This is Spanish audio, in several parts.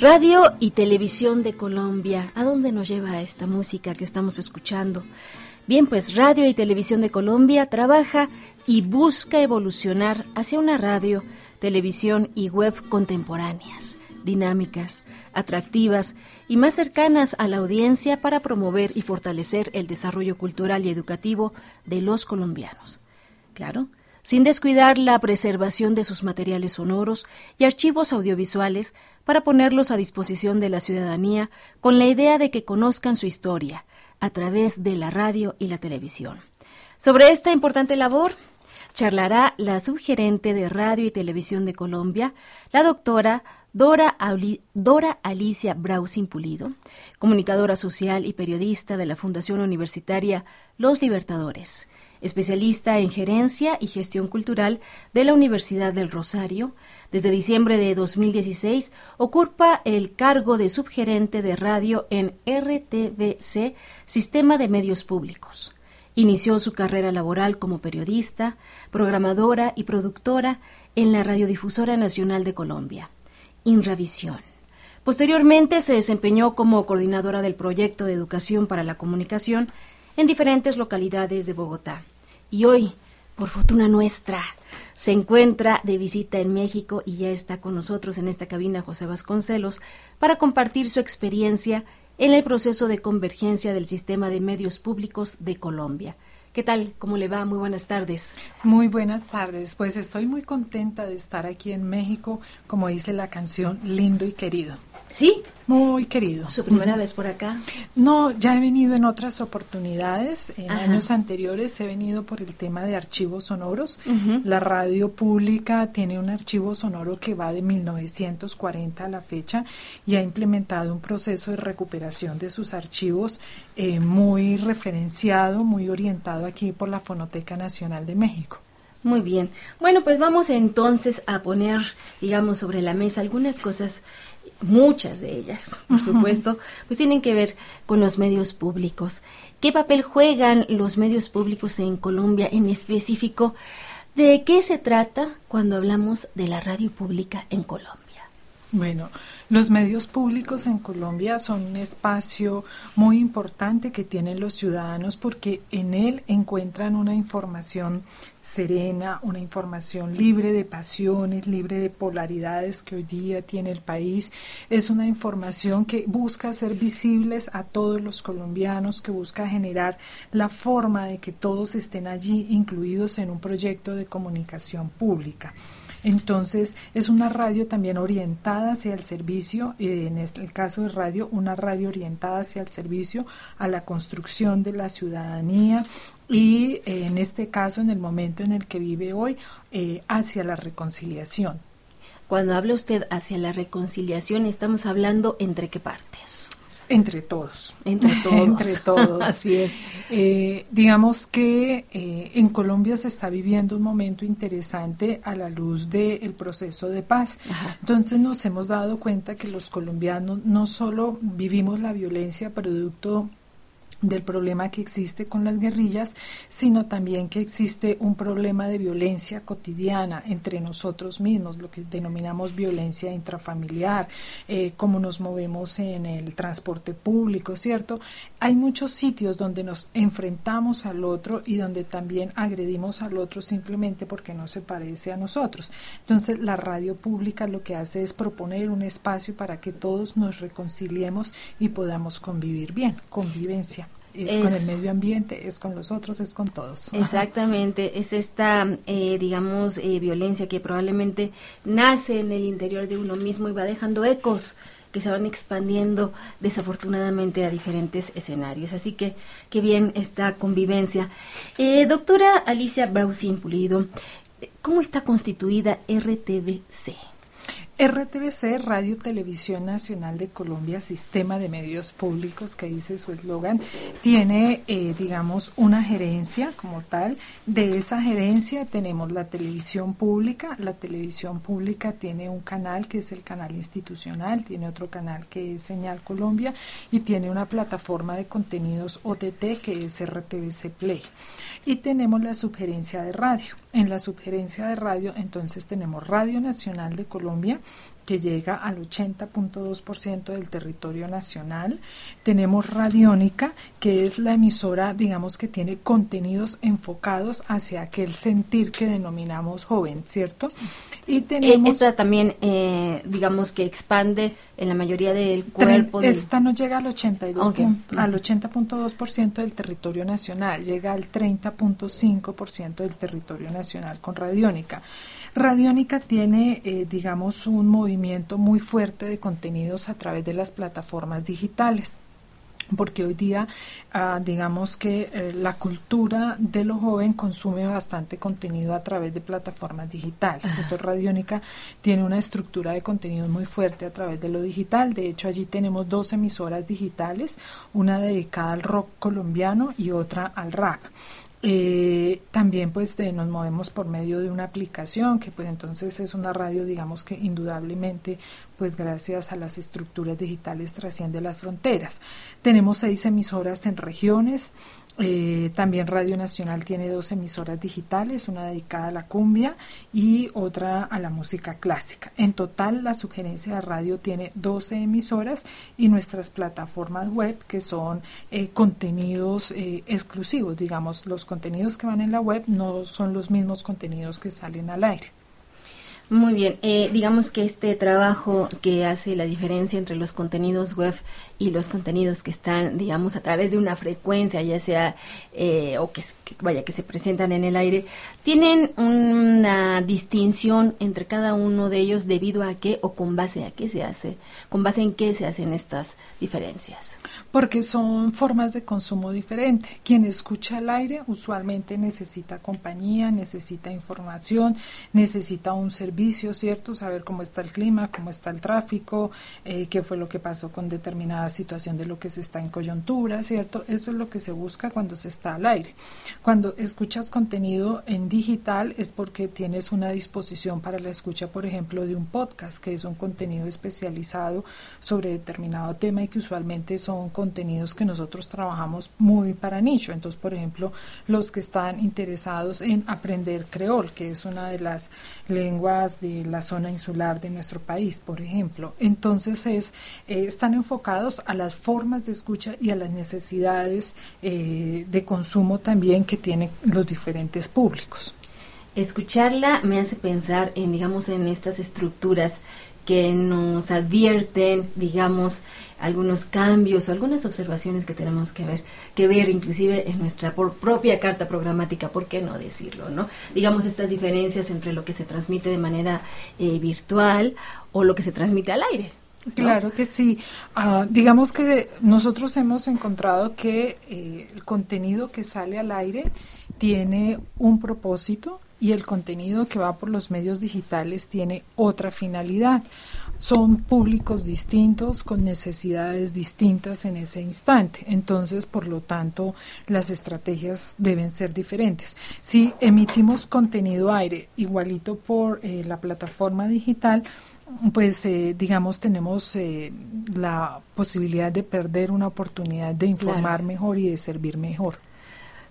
Radio y Televisión de Colombia. ¿A dónde nos lleva esta música que estamos escuchando? Bien, pues Radio y Televisión de Colombia trabaja y busca evolucionar hacia una radio, televisión y web contemporáneas, dinámicas, atractivas y más cercanas a la audiencia para promover y fortalecer el desarrollo cultural y educativo de los colombianos. Claro, sin descuidar la preservación de sus materiales sonoros y archivos audiovisuales para ponerlos a disposición de la ciudadanía con la idea de que conozcan su historia a través de la radio y la televisión. Sobre esta importante labor charlará la subgerente de Radio y Televisión de Colombia, la doctora Dora, Alicia Brausin Pulido, comunicadora social y periodista de la Fundación Universitaria Los Libertadores especialista en gerencia y gestión cultural de la Universidad del Rosario. Desde diciembre de 2016 ocupa el cargo de subgerente de radio en RTBC, Sistema de Medios Públicos. Inició su carrera laboral como periodista, programadora y productora en la Radiodifusora Nacional de Colombia, Inravisión. Posteriormente se desempeñó como coordinadora del proyecto de educación para la comunicación en diferentes localidades de Bogotá. Y hoy, por fortuna nuestra, se encuentra de visita en México y ya está con nosotros en esta cabina José Vasconcelos para compartir su experiencia en el proceso de convergencia del sistema de medios públicos de Colombia. ¿Qué tal? ¿Cómo le va? Muy buenas tardes. Muy buenas tardes. Pues estoy muy contenta de estar aquí en México, como dice la canción, lindo y querido. ¿Sí? Muy querido. ¿Su primera vez por acá? No, ya he venido en otras oportunidades. En años anteriores he venido por el tema de archivos sonoros. La radio pública tiene un archivo sonoro que va de 1940 a la fecha y ha implementado un proceso de recuperación de sus archivos eh, muy referenciado, muy orientado aquí por la Fonoteca Nacional de México. Muy bien. Bueno, pues vamos entonces a poner, digamos, sobre la mesa algunas cosas muchas de ellas, por supuesto, pues tienen que ver con los medios públicos. ¿Qué papel juegan los medios públicos en Colombia en específico? ¿De qué se trata cuando hablamos de la radio pública en Colombia? Bueno, los medios públicos en Colombia son un espacio muy importante que tienen los ciudadanos porque en él encuentran una información serena, una información libre de pasiones, libre de polaridades que hoy día tiene el país. Es una información que busca ser visibles a todos los colombianos, que busca generar la forma de que todos estén allí incluidos en un proyecto de comunicación pública. Entonces, es una radio también orientada hacia el servicio, eh, en este, el caso de radio, una radio orientada hacia el servicio, a la construcción de la ciudadanía y eh, en este caso, en el momento en el que vive hoy, eh, hacia la reconciliación. Cuando habla usted hacia la reconciliación, estamos hablando entre qué partes. Entre todos. Entre todos. Entre todos. Así es. Eh, digamos que eh, en Colombia se está viviendo un momento interesante a la luz del proceso de paz. Entonces nos hemos dado cuenta que los colombianos no solo vivimos la violencia producto del problema que existe con las guerrillas, sino también que existe un problema de violencia cotidiana entre nosotros mismos, lo que denominamos violencia intrafamiliar, eh, cómo nos movemos en el transporte público, ¿cierto? Hay muchos sitios donde nos enfrentamos al otro y donde también agredimos al otro simplemente porque no se parece a nosotros. Entonces, la radio pública lo que hace es proponer un espacio para que todos nos reconciliemos y podamos convivir bien, convivencia es, con el medio ambiente, es con los otros, es con todos. Exactamente, es esta, eh, digamos, eh, violencia que probablemente nace en el interior de uno mismo y va dejando ecos que se van expandiendo desafortunadamente a diferentes escenarios. Así que qué bien esta convivencia. Eh, doctora Alicia Brausin Pulido, ¿cómo está constituida RTBC? RTBC, Radio Televisión Nacional de Colombia, Sistema de Medios Públicos, que dice su eslogan, tiene, eh, digamos, una gerencia como tal. De esa gerencia tenemos la televisión pública. La televisión pública tiene un canal que es el canal institucional, tiene otro canal que es Señal Colombia y tiene una plataforma de contenidos OTT que es RTBC Play. Y tenemos la subgerencia de radio. En la subgerencia de radio, entonces tenemos Radio Nacional de Colombia, que llega al 80.2% del territorio nacional. Tenemos Radiónica, que es la emisora, digamos, que tiene contenidos enfocados hacia aquel sentir que denominamos joven, ¿cierto? Y eh, tenemos... Esta también, eh, digamos, que expande en la mayoría del cuerpo. Esta no llega al 82, al 80.2% del territorio nacional, llega al 30.5% del territorio nacional con Radiónica. Radiónica tiene, eh, digamos, un movimiento muy fuerte de contenidos a través de las plataformas digitales porque hoy día ah, digamos que eh, la cultura de lo joven consume bastante contenido a través de plataformas digitales. Entonces Radiónica tiene una estructura de contenido muy fuerte a través de lo digital. De hecho, allí tenemos dos emisoras digitales, una dedicada al rock colombiano y otra al rap. Eh, también pues nos movemos por medio de una aplicación que pues entonces es una radio digamos que indudablemente pues gracias a las estructuras digitales trasciende las fronteras. Tenemos seis emisoras en regiones, eh, también Radio Nacional tiene dos emisoras digitales, una dedicada a la cumbia y otra a la música clásica. En total, la sugerencia de radio tiene 12 emisoras y nuestras plataformas web, que son eh, contenidos eh, exclusivos, digamos, los contenidos que van en la web no son los mismos contenidos que salen al aire. Muy bien, eh, digamos que este trabajo que hace la diferencia entre los contenidos web y los contenidos que están, digamos, a través de una frecuencia, ya sea, eh, o que, vaya, que se presentan en el aire, tienen una distinción entre cada uno de ellos debido a qué o con base a qué se hace, con base en qué se hacen estas diferencias. Porque son formas de consumo diferentes. Quien escucha al aire usualmente necesita compañía, necesita información, necesita un servicio, ¿cierto? Saber cómo está el clima, cómo está el tráfico, eh, qué fue lo que pasó con determinadas situación de lo que se está en coyuntura, ¿cierto? Eso es lo que se busca cuando se está al aire. Cuando escuchas contenido en digital es porque tienes una disposición para la escucha, por ejemplo, de un podcast, que es un contenido especializado sobre determinado tema y que usualmente son contenidos que nosotros trabajamos muy para nicho. Entonces, por ejemplo, los que están interesados en aprender creol, que es una de las lenguas de la zona insular de nuestro país, por ejemplo. Entonces, es, eh, están enfocados a las formas de escucha y a las necesidades eh, de consumo también que tienen los diferentes públicos. Escucharla me hace pensar en, digamos, en estas estructuras que nos advierten, digamos, algunos cambios o algunas observaciones que tenemos que ver, que ver inclusive en nuestra propia carta programática, ¿por qué no decirlo? ¿no? Digamos estas diferencias entre lo que se transmite de manera eh, virtual o lo que se transmite al aire. Claro que sí. Ah, digamos que nosotros hemos encontrado que eh, el contenido que sale al aire tiene un propósito y el contenido que va por los medios digitales tiene otra finalidad. Son públicos distintos con necesidades distintas en ese instante. Entonces, por lo tanto, las estrategias deben ser diferentes. Si emitimos contenido aire igualito por eh, la plataforma digital, pues eh, digamos tenemos eh, la posibilidad de perder una oportunidad de informar mejor y de servir mejor.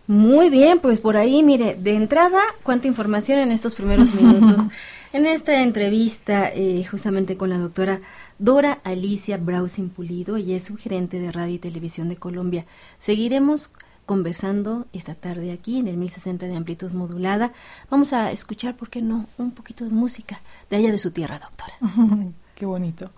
Muy bien, pues por ahí, mire, de entrada, cuánta información en estos primeros minutos. en esta entrevista, eh, justamente con la doctora Dora Alicia Brausin Pulido, ella es gerente de Radio y Televisión de Colombia. Seguiremos conversando esta tarde aquí en el 1060 de amplitud modulada. Vamos a escuchar, ¿por qué no?, un poquito de música de allá de su tierra, doctora. qué bonito.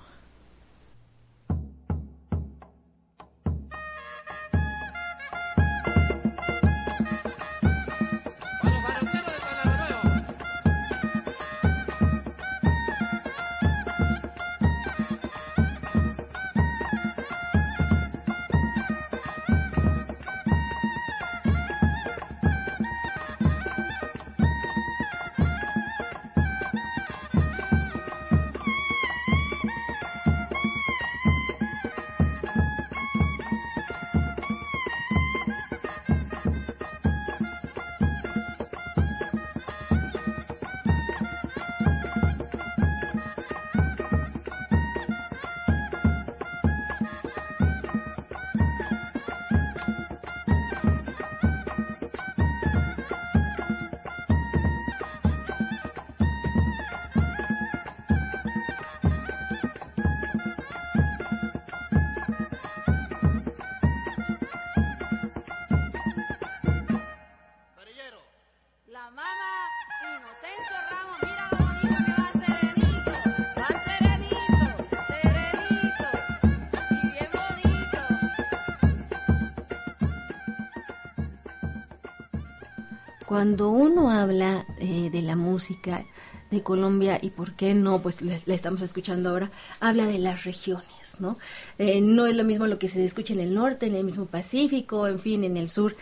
Cuando uno habla eh, de la música de Colombia y por qué no, pues la, estamos escuchando ahora, habla de las regiones, ¿no? Eh, no es lo mismo lo que se escucha en el norte, en el mismo Pacífico, en fin, en el sur.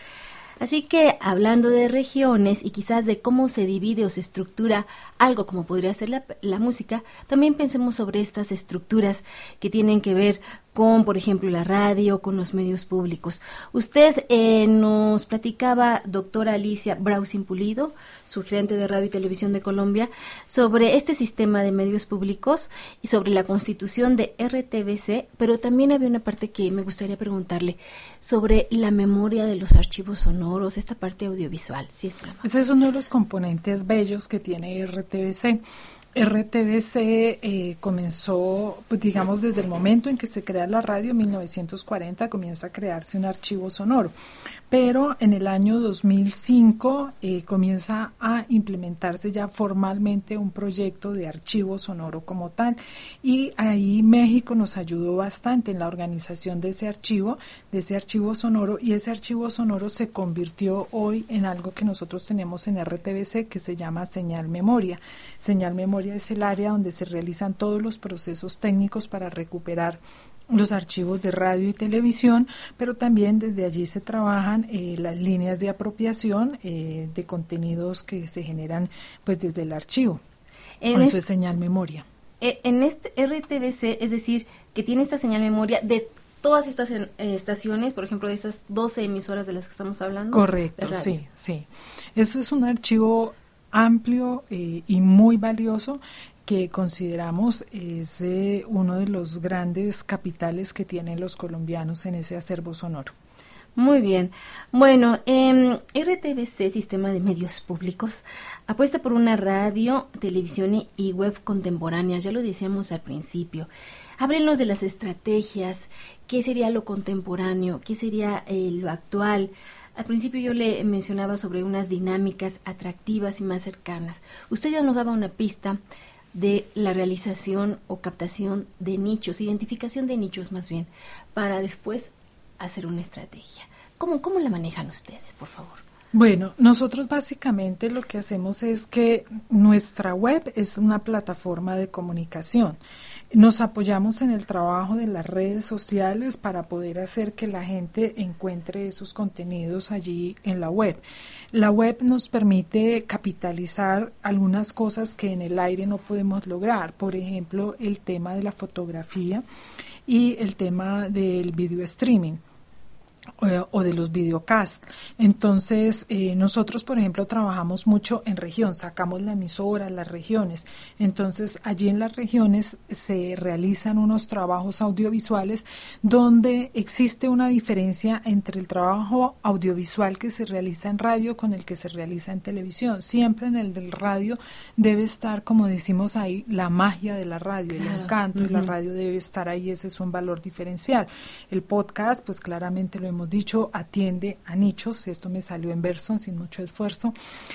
Así que hablando de regiones y quizás de cómo se divide o se estructura algo como podría ser la, la música, también pensemos sobre estas estructuras que tienen que ver con, por ejemplo, la radio, con los medios públicos. Usted eh, nos platicaba, doctora Alicia Brausin Pulido, su gerente de Radio y Televisión de Colombia, sobre este sistema de medios públicos y sobre la constitución de RTBC, pero también había una parte que me gustaría preguntarle sobre la memoria de los archivos sonoros, esta parte audiovisual. Si es Ese es uno de los componentes bellos que tiene RTBC. RTBC eh, comenzó, pues digamos, desde el momento en que se crea la radio, en 1940, comienza a crearse un archivo sonoro pero en el año 2005 eh, comienza a implementarse ya formalmente un proyecto de archivo sonoro como tal y ahí México nos ayudó bastante en la organización de ese archivo, de ese archivo sonoro y ese archivo sonoro se convirtió hoy en algo que nosotros tenemos en RTBC que se llama señal memoria. Señal memoria es el área donde se realizan todos los procesos técnicos para recuperar los archivos de radio y televisión, pero también desde allí se trabajan eh, las líneas de apropiación eh, de contenidos que se generan pues desde el archivo. En Eso es señal memoria. E, en este RTBC, es decir, que tiene esta señal memoria de todas estas eh, estaciones, por ejemplo, de esas 12 emisoras de las que estamos hablando. Correcto, sí, sí. Eso es un archivo amplio y muy valioso que consideramos es eh, uno de los grandes capitales que tienen los colombianos en ese acervo sonoro. Muy bien. Bueno, eh, RTBC, Sistema de Medios Públicos, apuesta por una radio, televisión y web contemporáneas, ya lo decíamos al principio. Háblenos de las estrategias, qué sería lo contemporáneo, qué sería eh, lo actual. Al principio yo le mencionaba sobre unas dinámicas atractivas y más cercanas. Usted ya nos daba una pista de la realización o captación de nichos, identificación de nichos más bien, para después hacer una estrategia. ¿Cómo, cómo la manejan ustedes, por favor? Bueno, nosotros básicamente lo que hacemos es que nuestra web es una plataforma de comunicación. Nos apoyamos en el trabajo de las redes sociales para poder hacer que la gente encuentre esos contenidos allí en la web. La web nos permite capitalizar algunas cosas que en el aire no podemos lograr, por ejemplo, el tema de la fotografía y el tema del video streaming o de los videocasts. Entonces, eh, nosotros, por ejemplo, trabajamos mucho en región, sacamos la emisora, las regiones. Entonces, allí en las regiones se realizan unos trabajos audiovisuales donde existe una diferencia entre el trabajo audiovisual que se realiza en radio con el que se realiza en televisión. Siempre en el del radio debe estar, como decimos ahí, la magia de la radio, el encanto de la radio debe estar ahí, ese es un valor diferencial. El podcast, pues claramente lo hemos dicho, atiende a nichos, esto me salió en verso sin mucho esfuerzo,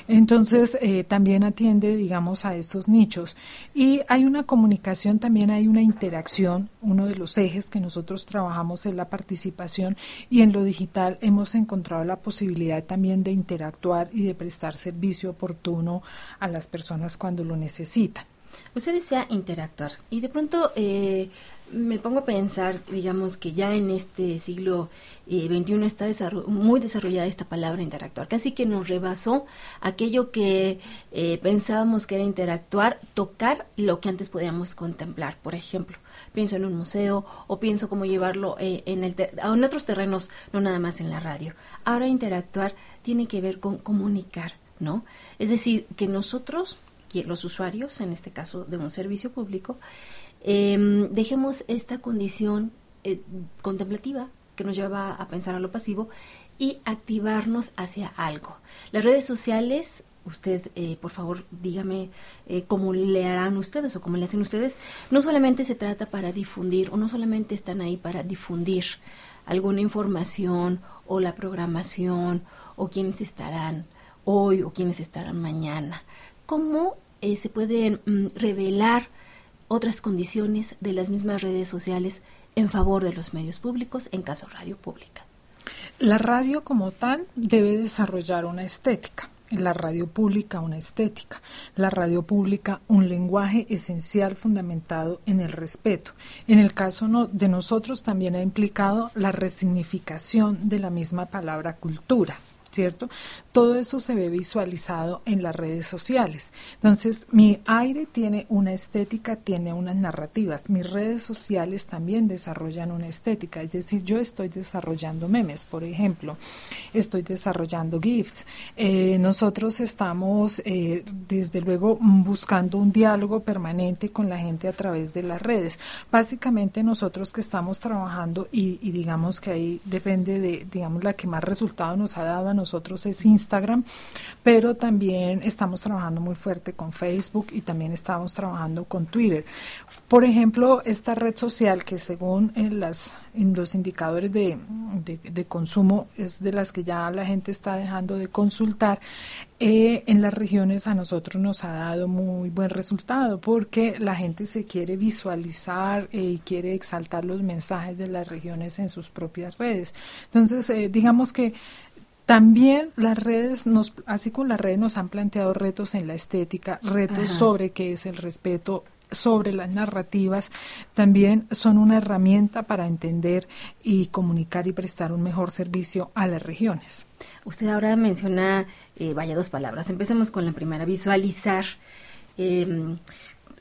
entonces eh, también atiende, digamos, a esos nichos. Y hay una comunicación, también hay una interacción, uno de los ejes que nosotros trabajamos es la participación y en lo digital hemos encontrado la posibilidad también de interactuar y de prestar servicio oportuno a las personas cuando lo necesitan. Usted desea interactuar y de pronto eh, me pongo a pensar, digamos, que ya en este siglo XXI eh, está muy desarrollada esta palabra interactuar, casi que nos rebasó aquello que eh, pensábamos que era interactuar, tocar lo que antes podíamos contemplar, por ejemplo. Pienso en un museo o pienso cómo llevarlo eh, en, el en otros terrenos, no nada más en la radio. Ahora interactuar tiene que ver con comunicar, ¿no? Es decir, que nosotros, los usuarios, en este caso de un servicio público, Em, dejemos esta condición eh, contemplativa que nos lleva a pensar a lo pasivo y activarnos hacia algo. Las redes sociales, usted, eh, por favor, dígame eh, cómo le harán ustedes o cómo le hacen ustedes. No solamente se trata para difundir o no solamente están ahí para difundir alguna información o la programación o quiénes estarán hoy o quiénes estarán mañana. ¿Cómo se pueden mm, revelar otras condiciones de las mismas redes sociales en favor de los medios públicos, en caso radio pública. La radio como tal debe desarrollar una estética. la radio pública una estética, la radio pública un lenguaje esencial fundamentado en el respeto. En el caso de nosotros también ha implicado la resignificación de la misma palabra cultura. ¿Cierto? Todo eso se ve visualizado en las redes sociales. Entonces, mi aire tiene una estética, tiene unas narrativas. Mis redes sociales también desarrollan una estética, es decir, yo estoy desarrollando memes, por ejemplo, estoy desarrollando GIFs. Eh, nosotros estamos, eh, desde luego, buscando un diálogo permanente con la gente a través de las redes. Básicamente, nosotros que estamos trabajando y, digamos que ahí depende de, digamos, la que más resultado nos ha dado a nosotros, nosotros es Instagram, pero también estamos trabajando muy fuerte con Facebook y también estamos trabajando con Twitter. Por ejemplo, esta red social que según en, las, en los indicadores de, de, consumo es de las que ya la gente está dejando de consultar, eh, en las regiones a nosotros nos ha dado muy buen resultado porque la gente se quiere visualizar eh, y quiere exaltar los mensajes de las regiones en sus propias redes. Entonces, eh, digamos que también las redes, nos, así como las redes nos han planteado retos en la estética, retos sobre qué es el respeto, sobre las narrativas, también son una herramienta para entender y comunicar y prestar un mejor servicio a las regiones. Usted ahora menciona, eh, vaya dos palabras, empecemos con la primera, visualizar. Em,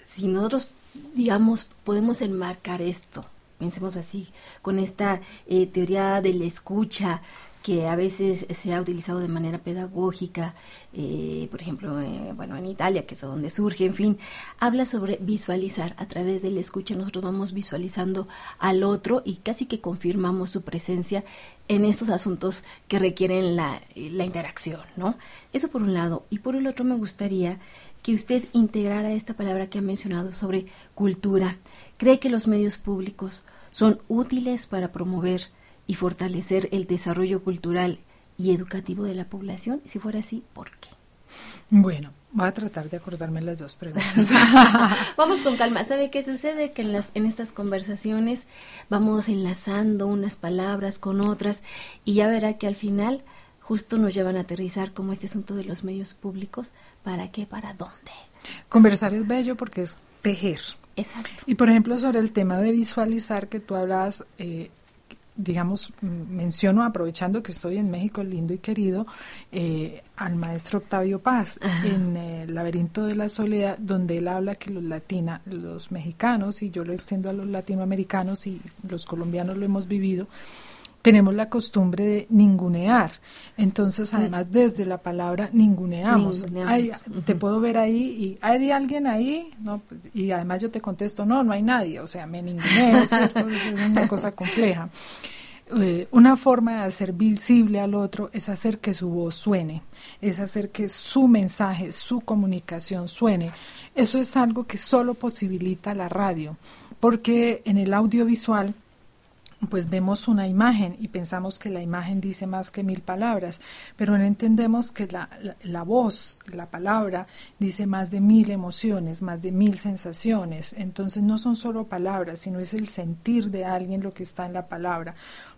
si nosotros, digamos, podemos enmarcar esto, pensemos así, con esta eh, teoría de la escucha, que a veces se ha utilizado de manera pedagógica, eh, por ejemplo, eh, bueno, en Italia, que es donde surge, en fin, habla sobre visualizar a través de la escucha. Nosotros vamos visualizando al otro y casi que confirmamos su presencia en estos asuntos que requieren la interacción, ¿no? Eso por un lado. Y por el otro me gustaría que usted integrara esta palabra que ha mencionado sobre cultura. ¿Cree que los medios públicos son útiles para promover y fortalecer el desarrollo cultural y educativo de la población? Si fuera así, ¿por qué? Bueno, voy a tratar de acordarme las dos preguntas. vamos con calma. ¿Sabe qué sucede? Que en, las, en estas conversaciones vamos enlazando unas palabras con otras y ya verá que al final justo nos llevan a aterrizar como este asunto de los medios públicos. ¿Para qué? ¿Para dónde? Conversar es bello porque es tejer. Exacto. Y por ejemplo, sobre el tema de visualizar que tú hablas, eh, digamos, menciono, aprovechando que estoy en México lindo y querido, eh, al maestro Octavio Paz en El laberinto de la soledad, donde él habla que los latina, los mexicanos, y yo lo extiendo a los latinoamericanos y los colombianos lo hemos vivido, tenemos la costumbre de ningunear. Entonces, además, desde la palabra ninguneamos. te puedo ver ahí y ¿hay alguien ahí? No, y además yo te contesto, no, no hay nadie. O sea, me ninguneo, ¿cierto? es una cosa compleja. Eh, una forma de hacer visible al otro es hacer que su voz suene, es hacer que su mensaje, su comunicación suene. Eso es algo que solo posibilita la radio, porque en el audiovisual pues vemos una imagen y pensamos que la imagen dice más que mil palabras, pero no entendemos que la, la, voz, la palabra, dice más de mil emociones, más de mil sensaciones. Entonces no son solo palabras, sino es el sentir de alguien lo que está en la palabra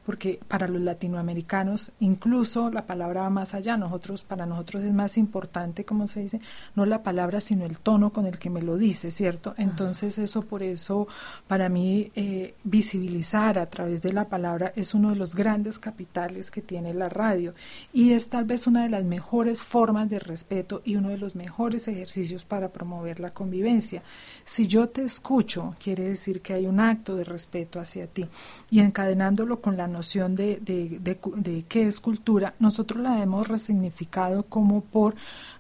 porque para los latinoamericanos incluso la palabra va más allá. Nosotros, para nosotros es más importante, como se dice, no la palabra, sino el tono con el que me lo dice, ¿cierto? Entonces eso por eso, para mí, eh, visibilizar a través de la palabra es uno de los grandes capitales que tiene la radio y es tal vez una de las mejores formas de respeto y uno de los mejores ejercicios para promover la convivencia. Si yo te escucho, quiere decir que hay un acto de respeto hacia ti y encadenándolo con la noción de, de, de, qué es cultura, nosotros la hemos resignificado como por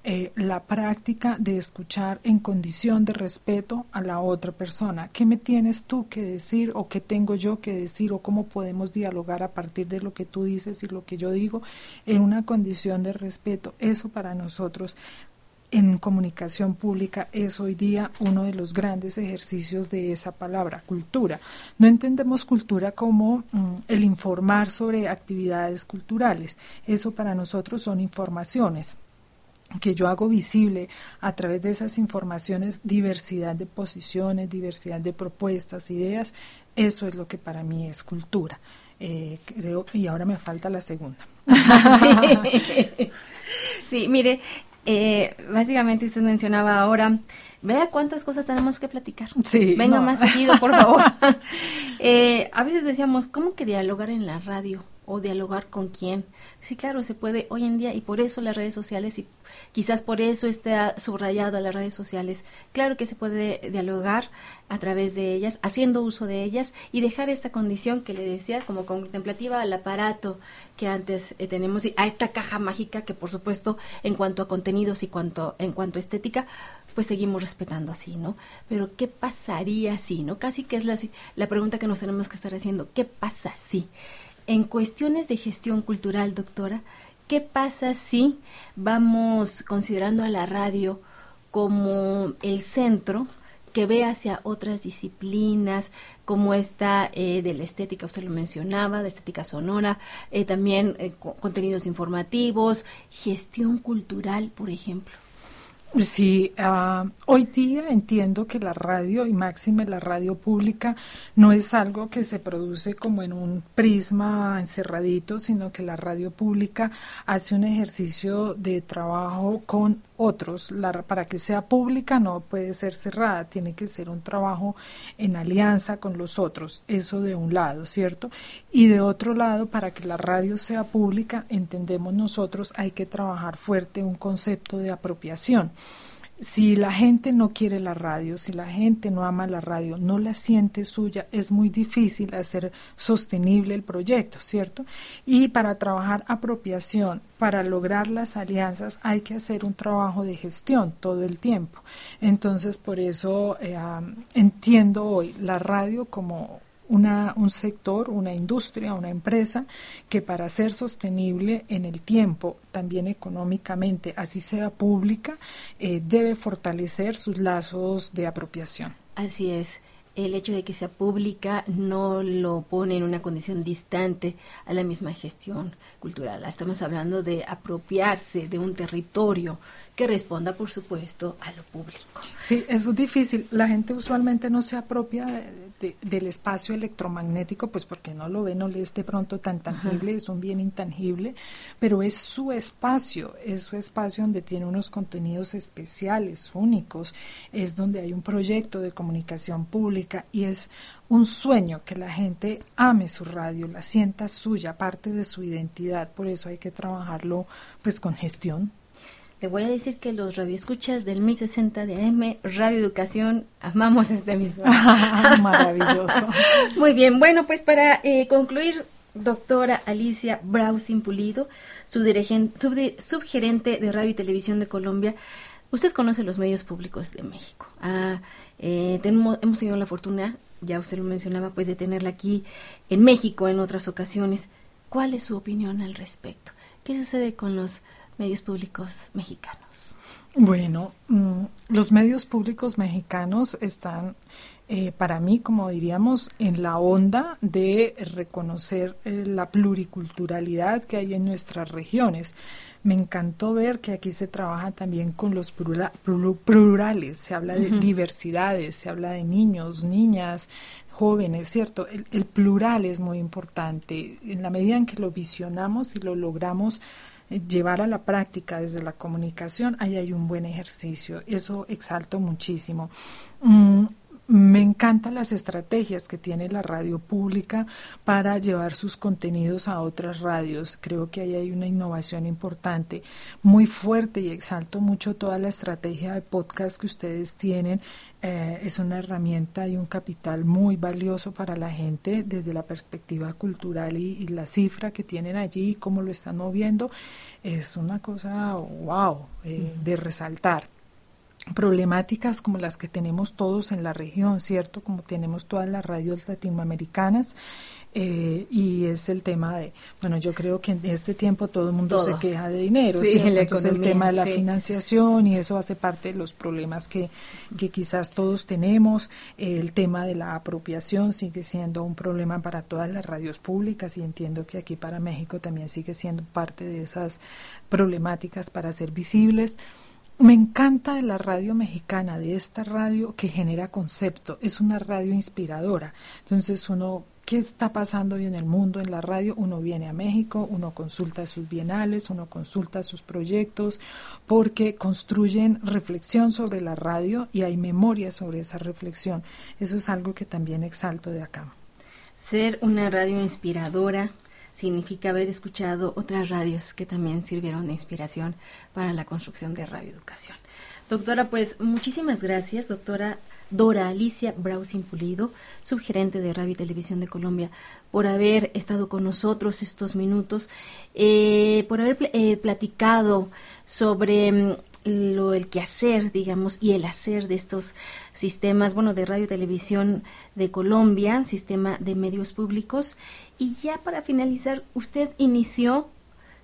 eh, la práctica de escuchar en condición de respeto a la otra persona. ¿Qué me tienes tú que decir o qué tengo yo que decir o cómo podemos dialogar a partir de lo que tú dices y lo que yo digo en una condición de respeto? Eso para nosotros en comunicación pública es hoy día uno de los grandes ejercicios de esa palabra, cultura. No entendemos cultura como mm, el informar sobre actividades culturales. Eso para nosotros son informaciones que yo hago visible a través de esas informaciones diversidad de posiciones, diversidad de propuestas, ideas, eso es lo que para mí es cultura. eh, creo, y ahora me falta la segunda. sí. sí, mire, eh, básicamente usted mencionaba ahora, vea cuántas cosas tenemos que platicar. Sí, Venga más seguido, por favor. eh, a veces decíamos, ¿cómo que dialogar en la radio? ¿O dialogar con quién? Sí, claro, se puede hoy en día y por eso las redes sociales y quizás por eso está subrayado las redes sociales. Claro que se puede dialogar a través de ellas, haciendo uso de ellas y dejar esta condición que le decía como contemplativa al aparato que antes eh, tenemos y a esta caja mágica que por supuesto en cuanto a contenidos y cuanto en cuanto a estética pues seguimos respetando así, ¿no? Pero ¿qué pasaría si, no? Casi que es la, la pregunta que nos tenemos que estar haciendo. ¿Qué pasa si? En cuestiones de gestión cultural, doctora, ¿qué pasa si vamos considerando a la radio como el centro que ve hacia otras disciplinas, como esta eh, de la estética, usted lo mencionaba, de estética sonora, eh, también eh, contenidos informativos, gestión cultural, por ejemplo? Sí, uh, hoy día entiendo que la radio, y máxime la radio pública, no es algo que se produce como en un prisma encerradito, sino que la radio pública hace un ejercicio de trabajo con otros. La, para que sea pública no puede ser cerrada, tiene que ser un trabajo en alianza con los otros, eso de un lado, ¿cierto? Y de otro lado, para que la radio sea pública, entendemos nosotros, hay que trabajar fuerte un concepto de apropiación si la gente no quiere la radio, si la gente no ama la radio, no la siente suya, es muy difícil hacer sostenible el proyecto, ¿cierto? Y para trabajar apropiación, para lograr las alianzas, hay que hacer un trabajo de gestión todo el tiempo. Entonces, por eso eh, entiendo hoy la radio como una, un sector, una industria, una empresa que para ser sostenible en el tiempo, también económicamente, así sea pública, eh, debe fortalecer sus lazos de apropiación. Así es el hecho de que sea pública no lo pone en una condición distante a la misma gestión cultural. Estamos hablando de apropiarse de un territorio que responda, por supuesto, a lo público. Sí, eso es difícil. La gente usualmente no se apropia del espacio electromagnético, pues porque no lo ve, no le es de pronto tan tangible, es un bien intangible, pero es su espacio, es su espacio donde tiene unos contenidos especiales, únicos, es donde hay un proyecto de comunicación pública y es un sueño que la gente ame su radio, la sienta suya, parte de su identidad, por eso hay que trabajarlo pues con gestión te voy a decir que los radioescuchas del 1060 de AM, Radio Educación, amamos este mismo. Maravilloso. Muy bien, bueno, pues para eh, concluir, doctora Alicia Brausin Pulido, subgerente de Radio y Televisión de Colombia, usted conoce los medios públicos de México. Ah, eh, tenemos, hemos tenido la fortuna, ya usted lo mencionaba, pues de tenerla aquí en México en otras ocasiones. ¿Cuál es su opinión al respecto? ¿Qué sucede con los medios públicos mexicanos? Bueno, mm, los medios públicos mexicanos están, eh, para mí, como diríamos, en la onda de reconocer eh, la pluriculturalidad que hay en nuestras regiones. Me encantó ver que aquí se trabaja también con los plurales, se habla de diversidades, se habla de niños, niñas, jóvenes, ¿cierto? el plural es muy importante. En la medida en que lo visionamos y lo logramos, llevar a la práctica desde la comunicación, ahí hay un buen ejercicio. Eso exalto muchísimo. Mm, me encantan las estrategias que tiene la radio pública para llevar sus contenidos a otras radios. Creo que ahí hay una innovación importante, muy fuerte y exalto mucho toda la estrategia de podcast que ustedes tienen. Eh, es una herramienta y un capital muy valioso para la gente desde la perspectiva cultural y, la cifra que tienen allí y cómo lo están moviendo. Es una cosa, wow, eh, de resaltar problemáticas como las que tenemos todos en la región, ¿cierto? Como tenemos todas las radios latinoamericanas. Eh, y es el tema de, bueno, yo creo que en este tiempo todo el mundo se queja de dinero, sí, Entonces el tema de la financiación y eso hace parte de los problemas que, que quizás todos tenemos. El tema de la apropiación sigue siendo un problema para todas las radios públicas y entiendo que aquí para México también sigue siendo parte de esas problemáticas para ser visibles. Me encanta de la radio mexicana, de esta radio que genera concepto, es una radio inspiradora. Entonces uno qué está pasando hoy en el mundo, en la radio. Uno viene a México, uno consulta sus bienales, uno consulta sus proyectos, porque construyen reflexión sobre la radio y hay memoria sobre esa reflexión. Eso es algo que también exalto de acá. Ser una radio inspiradora significa haber escuchado otras radios que también sirvieron de inspiración para la construcción de Radio Educación. Doctora, pues muchísimas gracias, doctora Dora Alicia Brausin Pulido, subgerente de Radio y Televisión de Colombia, por haber estado con nosotros estos minutos, eh, por haber eh, platicado sobre mm, lo el quehacer, digamos, y el hacer de estos sistemas, bueno, de radio y televisión de Colombia, sistema de medios públicos. Y ya para finalizar, usted inició,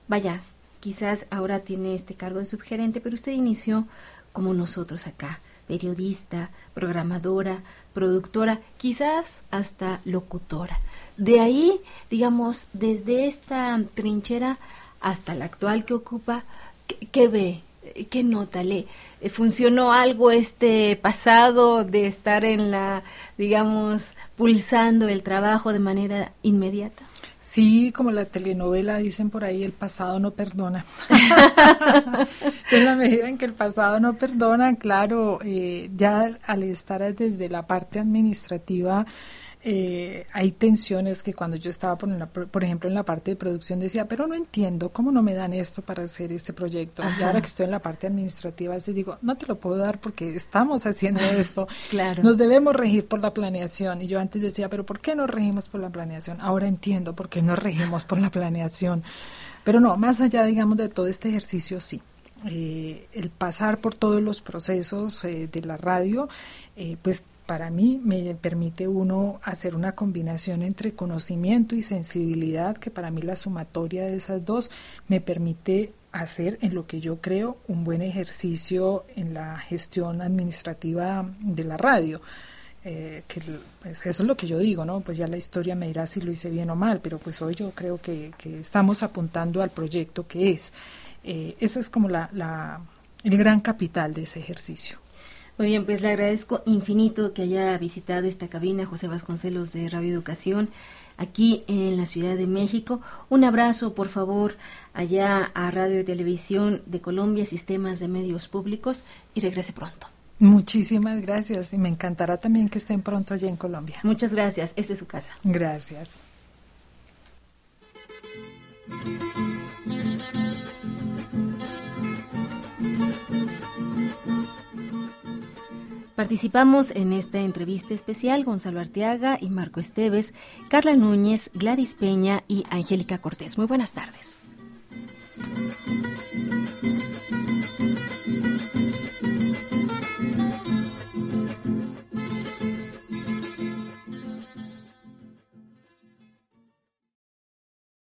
vaya, quizás ahora tiene este cargo de subgerente, pero usted inició como nosotros acá, periodista, programadora, productora, quizás hasta locutora. De ahí, digamos, desde esta trinchera hasta la actual que ocupa, qué ve? ¿Qué nota le funcionó algo este pasado de estar en la, digamos, pulsando el trabajo de manera inmediata? Sí, como la telenovela dicen por ahí, el pasado no perdona. en la medida en que el pasado no perdona, claro, eh, ya al estar desde la parte administrativa, eh, hay tensiones que cuando yo estaba, por, por, ejemplo, en la parte de producción decía, pero no entiendo, ¿cómo no me dan esto para hacer este proyecto? Y ahora que estoy en la parte administrativa, así digo, no te lo puedo dar porque estamos haciendo esto. claro. Nos debemos regir por la planeación. Y yo antes decía, pero ¿por qué no regimos por la planeación? Ahora entiendo por qué no regimos por la planeación. Pero no, más allá, digamos, de todo este ejercicio, sí. Eh, el pasar por todos los procesos eh, de la radio, eh, pues para mí me permite uno hacer una combinación entre conocimiento y sensibilidad, que para mí la sumatoria de esas dos me permite hacer en lo que yo creo un buen ejercicio en la gestión administrativa de la radio. Eh, que pues, eso es lo que yo digo, ¿no? Pues ya la historia me dirá si lo hice bien o mal, pero pues hoy yo creo que, estamos apuntando al proyecto que es. Eh, eso es como la, el gran capital de ese ejercicio. Muy bien, pues le agradezco infinito que haya visitado esta cabina José Vasconcelos de Radio Educación aquí en la Ciudad de México. Un abrazo, por favor, allá a Radio y Televisión de Colombia, Sistemas de Medios Públicos y regrese pronto. Muchísimas gracias y me encantará también que estén pronto allá en Colombia. Muchas gracias. Esta es su casa. Gracias. Participamos en esta entrevista especial Gonzalo Arteaga y Marco Esteves, Carla Núñez, Gladys Peña y Angélica Cortés. Muy buenas tardes.